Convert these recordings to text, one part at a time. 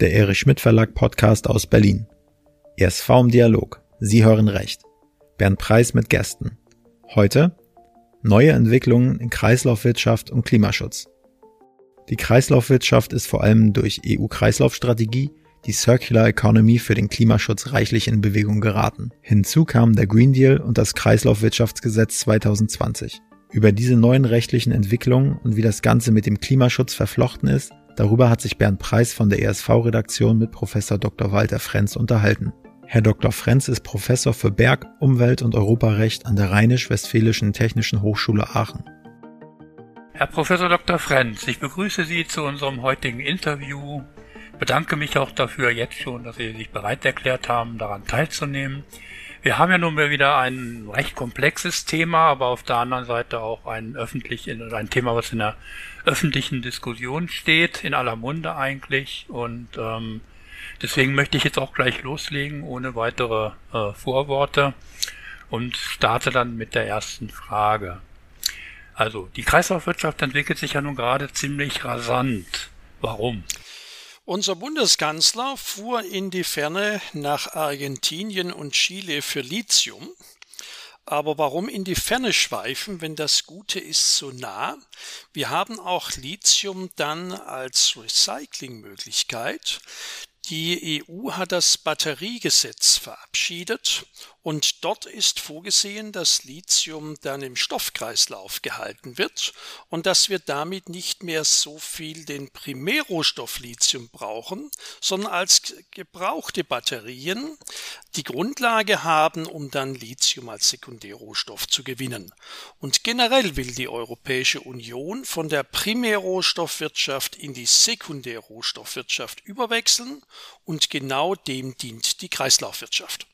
der Erich Schmidt Verlag Podcast aus Berlin. ESV im Dialog. Sie hören recht. Bernd Preis mit Gästen. Heute neue Entwicklungen in Kreislaufwirtschaft und Klimaschutz. Die Kreislaufwirtschaft ist vor allem durch EU-Kreislaufstrategie, die Circular Economy für den Klimaschutz reichlich in Bewegung geraten. Hinzu kamen der Green Deal und das Kreislaufwirtschaftsgesetz 2020. Über diese neuen rechtlichen Entwicklungen und wie das Ganze mit dem Klimaschutz verflochten ist, darüber hat sich Bernd Preis von der ESV-Redaktion mit Professor Dr. Walter Frenz unterhalten. Herr Dr. Frenz ist Professor für Berg-, Umwelt- und Europarecht an der Rheinisch-Westfälischen Technischen Hochschule Aachen. Herr Professor Dr. Frenz, ich begrüße Sie zu unserem heutigen Interview. Bedanke mich auch dafür jetzt schon, dass Sie sich bereit erklärt haben, daran teilzunehmen. Wir haben ja nun mal wieder ein recht komplexes Thema, aber auf der anderen Seite auch ein öffentlich, ein Thema, was in der öffentlichen Diskussion steht, in aller Munde eigentlich. Und ähm, deswegen möchte ich jetzt auch gleich loslegen, ohne weitere äh, Vorworte und starte dann mit der ersten Frage. Also, die Kreislaufwirtschaft entwickelt sich ja nun gerade ziemlich rasant. Warum? Unser Bundeskanzler fuhr in die Ferne nach Argentinien und Chile für Lithium. Aber warum in die Ferne schweifen, wenn das Gute ist so nah? Wir haben auch Lithium dann als Recyclingmöglichkeit. Die EU hat das Batteriegesetz verabschiedet und dort ist vorgesehen, dass Lithium dann im Stoffkreislauf gehalten wird und dass wir damit nicht mehr so viel den Primärrohstoff Lithium brauchen, sondern als gebrauchte Batterien die Grundlage haben, um dann Lithium als Sekundärrohstoff zu gewinnen. Und generell will die Europäische Union von der Primärrohstoffwirtschaft in die Sekundärrohstoffwirtschaft überwechseln und genau dem dient die Kreislaufwirtschaft.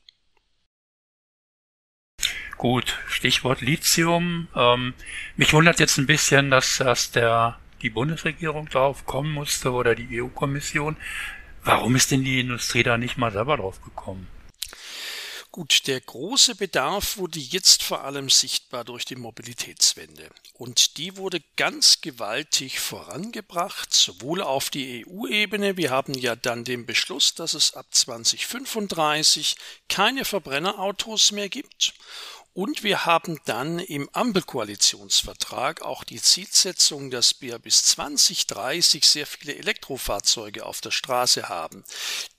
Gut, Stichwort Lithium. Ähm, mich wundert jetzt ein bisschen, dass erst der, die Bundesregierung drauf kommen musste oder die EU-Kommission. Warum ist denn die Industrie da nicht mal selber drauf gekommen? Gut, der große Bedarf wurde jetzt vor allem sichtbar durch die Mobilitätswende. Und die wurde ganz gewaltig vorangebracht, sowohl auf die EU-Ebene. Wir haben ja dann den Beschluss, dass es ab 2035 keine Verbrennerautos mehr gibt. Und wir haben dann im Ampelkoalitionsvertrag auch die Zielsetzung, dass wir bis 2030 sehr viele Elektrofahrzeuge auf der Straße haben.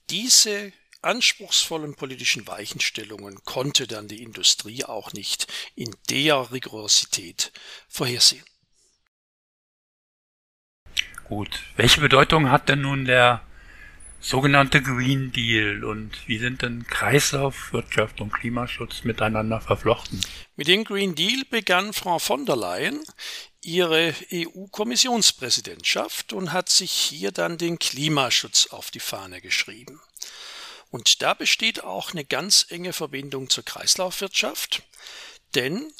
Diese anspruchsvollen politischen Weichenstellungen konnte dann die Industrie auch nicht in der Rigorosität vorhersehen. Gut, welche Bedeutung hat denn nun der sogenannte Green Deal und wie sind denn Kreislauf, Wirtschaft und Klimaschutz miteinander verflochten? Mit dem Green Deal begann Frau von der Leyen ihre EU-Kommissionspräsidentschaft und hat sich hier dann den Klimaschutz auf die Fahne geschrieben. Und da besteht auch eine ganz enge Verbindung zur Kreislaufwirtschaft, denn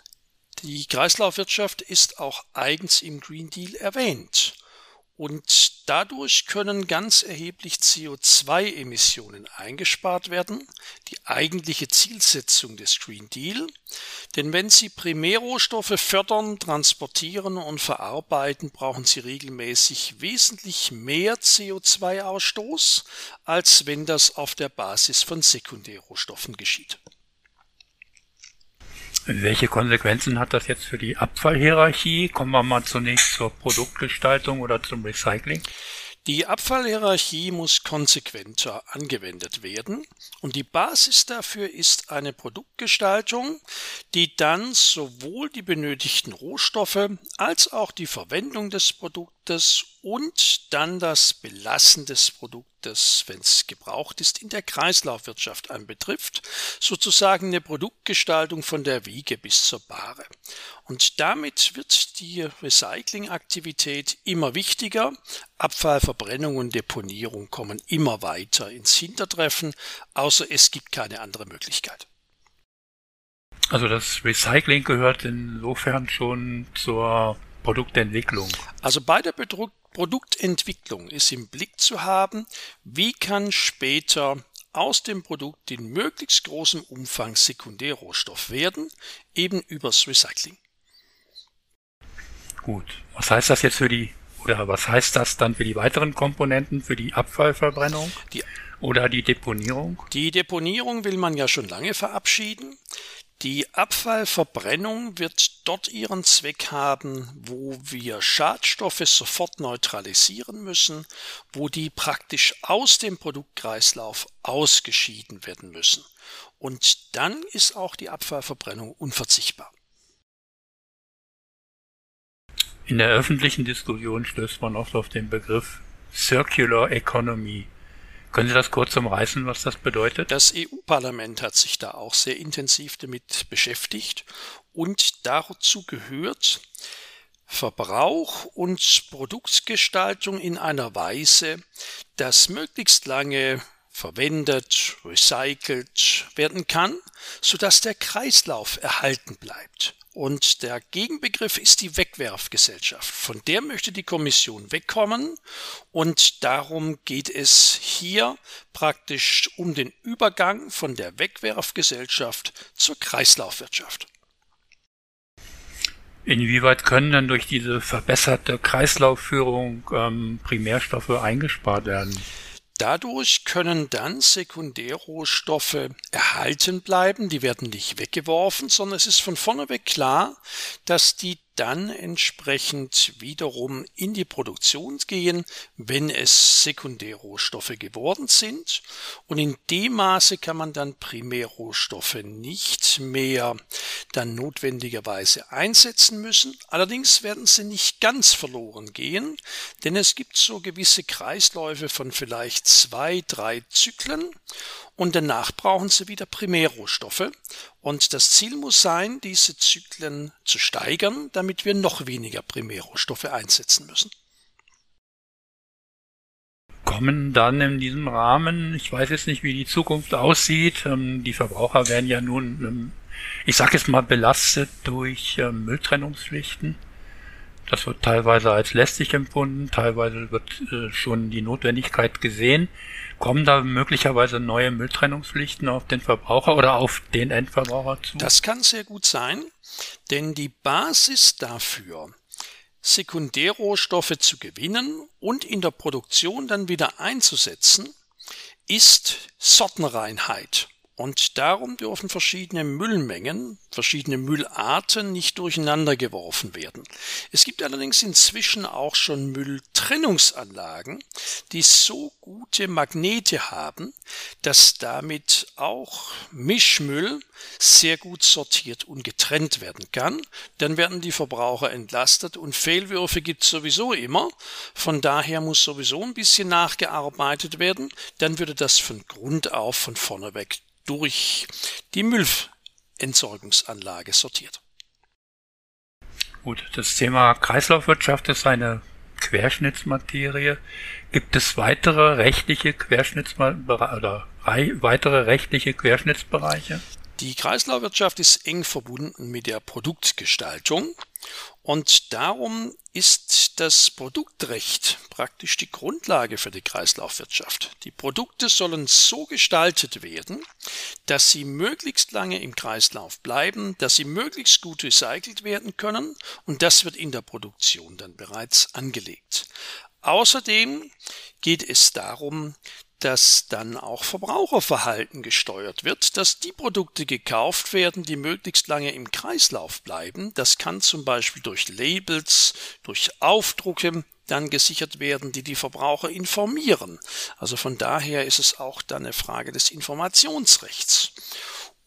die Kreislaufwirtschaft ist auch eigens im Green Deal erwähnt. Und dadurch können ganz erheblich CO2-Emissionen eingespart werden, die eigentliche Zielsetzung des Green Deal. Denn wenn Sie Primärrohstoffe fördern, transportieren und verarbeiten, brauchen Sie regelmäßig wesentlich mehr CO2-Ausstoß, als wenn das auf der Basis von Sekundärrohstoffen geschieht. Welche Konsequenzen hat das jetzt für die Abfallhierarchie? Kommen wir mal zunächst zur Produktgestaltung oder zum Recycling. Die Abfallhierarchie muss konsequenter angewendet werden und die Basis dafür ist eine Produktgestaltung, die dann sowohl die benötigten Rohstoffe als auch die Verwendung des Produktes und dann das Belassen des Produktes, wenn es gebraucht ist, in der Kreislaufwirtschaft anbetrifft, sozusagen eine Produktgestaltung von der Wiege bis zur Bahre. Und damit wird die Recyclingaktivität immer wichtiger. Abfallverbrennung und Deponierung kommen immer weiter ins Hintertreffen, außer es gibt keine andere Möglichkeit. Also das Recycling gehört insofern schon zur Produktentwicklung. Also bei der Bedruck Produktentwicklung ist im Blick zu haben, wie kann später aus dem Produkt in möglichst großem Umfang Sekundärrohstoff werden, eben übers Recycling. Gut. Was heißt das jetzt für die Oder was heißt das dann für die weiteren Komponenten, für die Abfallverbrennung die, oder die Deponierung? Die Deponierung will man ja schon lange verabschieden. Die Abfallverbrennung wird dort ihren Zweck haben, wo wir Schadstoffe sofort neutralisieren müssen, wo die praktisch aus dem Produktkreislauf ausgeschieden werden müssen. Und dann ist auch die Abfallverbrennung unverzichtbar. In der öffentlichen Diskussion stößt man oft auf den Begriff Circular Economy. Können Sie das kurz umreißen, was das bedeutet? Das EU-Parlament hat sich da auch sehr intensiv damit beschäftigt und dazu gehört Verbrauch und Produktgestaltung in einer Weise, dass möglichst lange verwendet, recycelt werden kann, sodass der Kreislauf erhalten bleibt. Und der Gegenbegriff ist die Wegwerfgesellschaft. Von der möchte die Kommission wegkommen. Und darum geht es hier praktisch um den Übergang von der Wegwerfgesellschaft zur Kreislaufwirtschaft. Inwieweit können denn durch diese verbesserte Kreislaufführung ähm, Primärstoffe eingespart werden? Dadurch können dann Sekundärrohstoffe erhalten bleiben, die werden nicht weggeworfen, sondern es ist von vorne weg klar, dass die dann entsprechend wiederum in die Produktion gehen, wenn es Sekundärrohstoffe geworden sind. Und in dem Maße kann man dann Primärrohstoffe nicht mehr dann notwendigerweise einsetzen müssen. Allerdings werden sie nicht ganz verloren gehen, denn es gibt so gewisse Kreisläufe von vielleicht zwei, drei Zyklen und danach brauchen sie wieder Primärrohstoffe. Und das Ziel muss sein, diese Zyklen zu steigern, damit wir noch weniger Primärrohstoffe einsetzen müssen. Kommen dann in diesem Rahmen, ich weiß jetzt nicht, wie die Zukunft aussieht, ähm, die Verbraucher werden ja nun, ähm, ich sage jetzt mal, belastet durch ähm, Mülltrennungspflichten. Das wird teilweise als lästig empfunden, teilweise wird äh, schon die Notwendigkeit gesehen. Kommen da möglicherweise neue Mülltrennungspflichten auf den Verbraucher oder auf den Endverbraucher zu? Das kann sehr gut sein, denn die Basis dafür, Sekundärrohstoffe zu gewinnen und in der Produktion dann wieder einzusetzen, ist Sortenreinheit. Und darum dürfen verschiedene Müllmengen, verschiedene Müllarten nicht durcheinander geworfen werden. Es gibt allerdings inzwischen auch schon Mülltrennungsanlagen, die so gute Magnete haben, dass damit auch Mischmüll sehr gut sortiert und getrennt werden kann. Dann werden die Verbraucher entlastet und Fehlwürfe gibt es sowieso immer. Von daher muss sowieso ein bisschen nachgearbeitet werden. Dann würde das von Grund auf von vorne weg durch die Müllentsorgungsanlage sortiert. Gut, das Thema Kreislaufwirtschaft ist eine Querschnittsmaterie. Gibt es weitere rechtliche Querschnittsbereiche oder weitere rechtliche Querschnittsbereiche? Die Kreislaufwirtschaft ist eng verbunden mit der Produktgestaltung und darum ist das Produktrecht praktisch die Grundlage für die Kreislaufwirtschaft. Die Produkte sollen so gestaltet werden, dass sie möglichst lange im Kreislauf bleiben, dass sie möglichst gut recycelt werden können und das wird in der Produktion dann bereits angelegt. Außerdem geht es darum, dass dann auch Verbraucherverhalten gesteuert wird, dass die Produkte gekauft werden, die möglichst lange im Kreislauf bleiben. Das kann zum Beispiel durch Labels, durch Aufdrucke dann gesichert werden, die die Verbraucher informieren. Also von daher ist es auch dann eine Frage des Informationsrechts.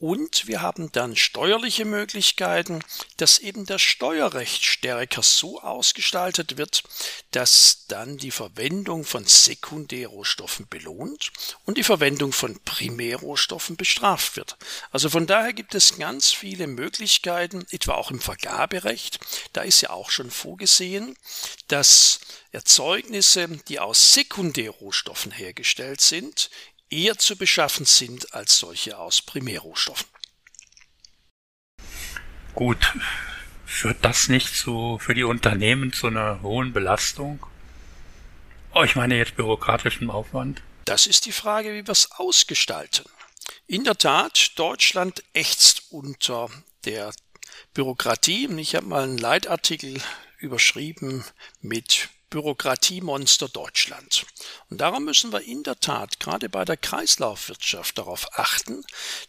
Und wir haben dann steuerliche Möglichkeiten, dass eben das Steuerrecht stärker so ausgestaltet wird, dass dann die Verwendung von Sekundärrohstoffen belohnt und die Verwendung von Primärrohstoffen bestraft wird. Also von daher gibt es ganz viele Möglichkeiten, etwa auch im Vergaberecht. Da ist ja auch schon vorgesehen, dass Erzeugnisse, die aus Sekundärrohstoffen hergestellt sind, eher zu beschaffen sind als solche aus Primärrohstoffen. Gut, führt das nicht zu, für die Unternehmen zu einer hohen Belastung? Oh, ich meine jetzt bürokratischen Aufwand. Das ist die Frage, wie wir es ausgestalten. In der Tat, Deutschland ächzt unter der Bürokratie. Ich habe mal einen Leitartikel überschrieben mit Bürokratiemonster Deutschland. Und darum müssen wir in der Tat gerade bei der Kreislaufwirtschaft darauf achten,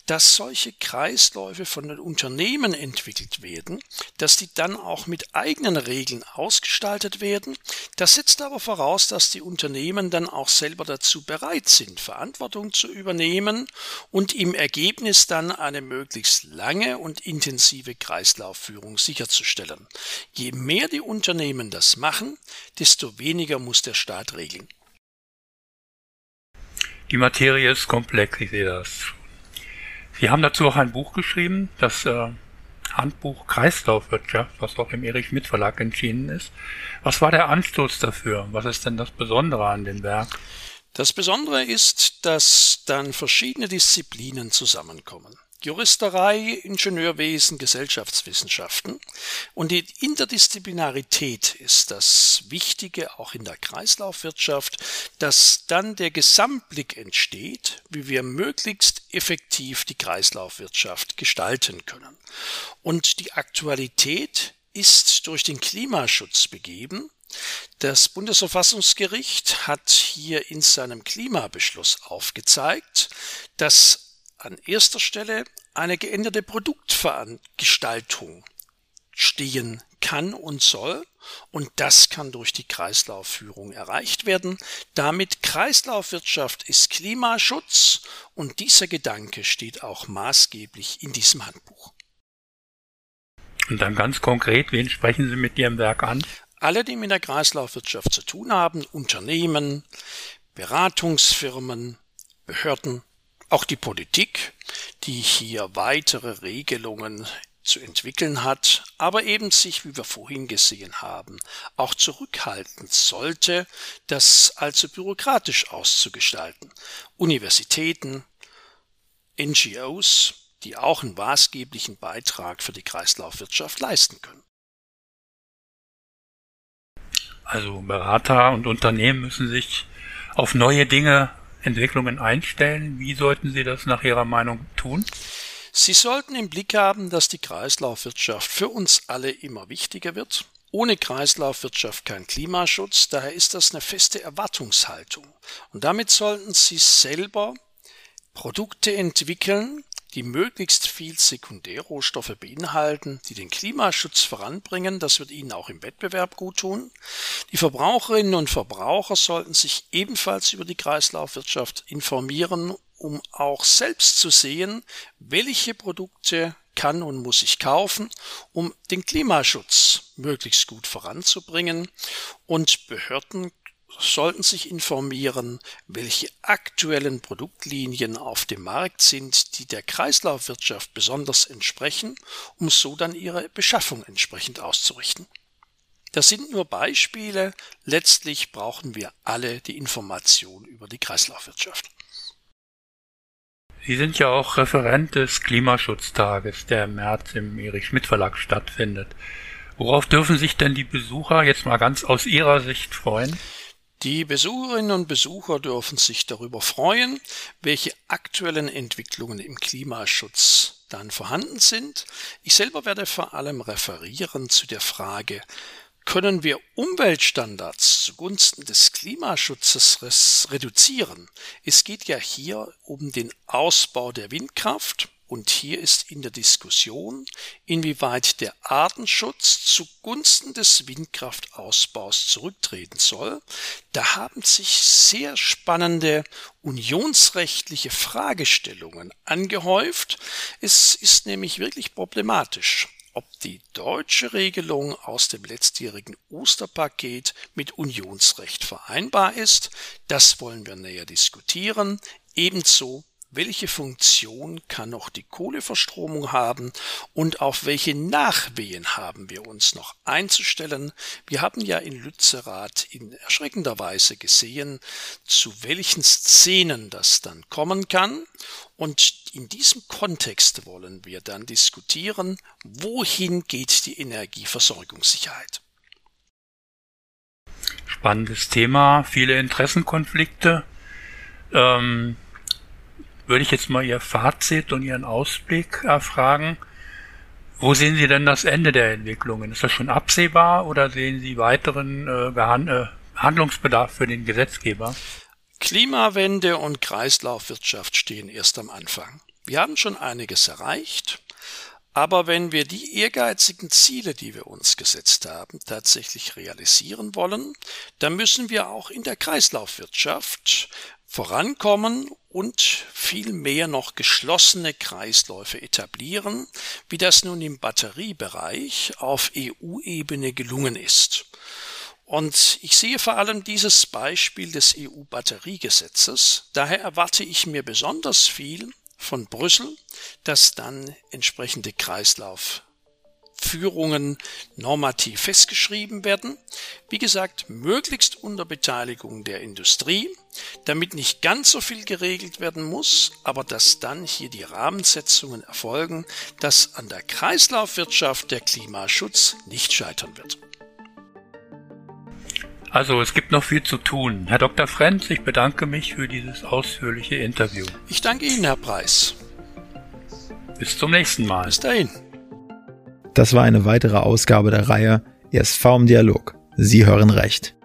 dass solche Kreisläufe von den Unternehmen entwickelt werden, dass die dann auch mit eigenen Regeln ausgestaltet werden. Das setzt aber voraus, dass die Unternehmen dann auch selber dazu bereit sind, Verantwortung zu übernehmen und im Ergebnis dann eine möglichst lange und intensive Kreislaufführung sicherzustellen. Je mehr die Unternehmen das machen, desto weniger muss der Staat regeln. Die Materie ist komplex, ich sehe das. Sie haben dazu auch ein Buch geschrieben, das äh, Handbuch Kreislaufwirtschaft, was auch im Erich Schmidt Verlag entschieden ist. Was war der Anstoß dafür? Was ist denn das Besondere an dem Werk? Das Besondere ist, dass dann verschiedene Disziplinen zusammenkommen. Juristerei, Ingenieurwesen, Gesellschaftswissenschaften. Und die Interdisziplinarität ist das Wichtige auch in der Kreislaufwirtschaft, dass dann der Gesamtblick entsteht, wie wir möglichst effektiv die Kreislaufwirtschaft gestalten können. Und die Aktualität ist durch den Klimaschutz begeben. Das Bundesverfassungsgericht hat hier in seinem Klimabeschluss aufgezeigt, dass an erster Stelle eine geänderte Produktgestaltung stehen kann und soll. Und das kann durch die Kreislaufführung erreicht werden. Damit Kreislaufwirtschaft ist Klimaschutz und dieser Gedanke steht auch maßgeblich in diesem Handbuch. Und dann ganz konkret, wen sprechen Sie mit Ihrem Werk an? Alle, die mit der Kreislaufwirtschaft zu tun haben, Unternehmen, Beratungsfirmen, Behörden, auch die Politik, die hier weitere Regelungen zu entwickeln hat, aber eben sich, wie wir vorhin gesehen haben, auch zurückhalten sollte, das allzu bürokratisch auszugestalten. Universitäten, NGOs, die auch einen maßgeblichen Beitrag für die Kreislaufwirtschaft leisten können. Also Berater und Unternehmen müssen sich auf neue Dinge Entwicklungen einstellen. Wie sollten Sie das nach Ihrer Meinung tun? Sie sollten im Blick haben, dass die Kreislaufwirtschaft für uns alle immer wichtiger wird. Ohne Kreislaufwirtschaft kein Klimaschutz, daher ist das eine feste Erwartungshaltung. Und damit sollten Sie selber Produkte entwickeln, die möglichst viel Sekundärrohstoffe beinhalten, die den Klimaschutz voranbringen. Das wird ihnen auch im Wettbewerb gut tun. Die Verbraucherinnen und Verbraucher sollten sich ebenfalls über die Kreislaufwirtschaft informieren, um auch selbst zu sehen, welche Produkte kann und muss ich kaufen, um den Klimaschutz möglichst gut voranzubringen. Und Behörden sollten sich informieren, welche aktuellen Produktlinien auf dem Markt sind, die der Kreislaufwirtschaft besonders entsprechen, um so dann ihre Beschaffung entsprechend auszurichten. Das sind nur Beispiele, letztlich brauchen wir alle die Information über die Kreislaufwirtschaft. Sie sind ja auch Referent des Klimaschutztages, der im März im Erich Schmidt Verlag stattfindet. Worauf dürfen sich denn die Besucher jetzt mal ganz aus Ihrer Sicht freuen? Die Besucherinnen und Besucher dürfen sich darüber freuen, welche aktuellen Entwicklungen im Klimaschutz dann vorhanden sind. Ich selber werde vor allem referieren zu der Frage, können wir Umweltstandards zugunsten des Klimaschutzes reduzieren? Es geht ja hier um den Ausbau der Windkraft und hier ist in der Diskussion, inwieweit der Artenschutz zugunsten des Windkraftausbaus zurücktreten soll. Da haben sich sehr spannende unionsrechtliche Fragestellungen angehäuft. Es ist nämlich wirklich problematisch ob die deutsche Regelung aus dem letztjährigen Osterpaket mit Unionsrecht vereinbar ist. Das wollen wir näher diskutieren. Ebenso welche Funktion kann noch die Kohleverstromung haben und auf welche Nachwehen haben wir uns noch einzustellen. Wir haben ja in Lützerath in erschreckender Weise gesehen, zu welchen Szenen das dann kommen kann. Und in diesem Kontext wollen wir dann diskutieren, wohin geht die Energieversorgungssicherheit. Spannendes Thema, viele Interessenkonflikte. Ähm würde ich jetzt mal Ihr Fazit und Ihren Ausblick erfragen. Wo sehen Sie denn das Ende der Entwicklungen? Ist das schon absehbar oder sehen Sie weiteren äh, äh, Handlungsbedarf für den Gesetzgeber? Klimawende und Kreislaufwirtschaft stehen erst am Anfang. Wir haben schon einiges erreicht, aber wenn wir die ehrgeizigen Ziele, die wir uns gesetzt haben, tatsächlich realisieren wollen, dann müssen wir auch in der Kreislaufwirtschaft vorankommen und viel mehr noch geschlossene Kreisläufe etablieren, wie das nun im Batteriebereich auf EU-Ebene gelungen ist. Und ich sehe vor allem dieses Beispiel des EU-Batteriegesetzes. Daher erwarte ich mir besonders viel von Brüssel, dass dann entsprechende Kreislauf Führungen normativ festgeschrieben werden. Wie gesagt, möglichst unter Beteiligung der Industrie, damit nicht ganz so viel geregelt werden muss, aber dass dann hier die Rahmensetzungen erfolgen, dass an der Kreislaufwirtschaft der Klimaschutz nicht scheitern wird. Also es gibt noch viel zu tun. Herr Dr. Frenz, ich bedanke mich für dieses ausführliche Interview. Ich danke Ihnen, Herr Preis. Bis zum nächsten Mal. Bis dahin. Das war eine weitere Ausgabe der Reihe ESV im Dialog. Sie hören recht.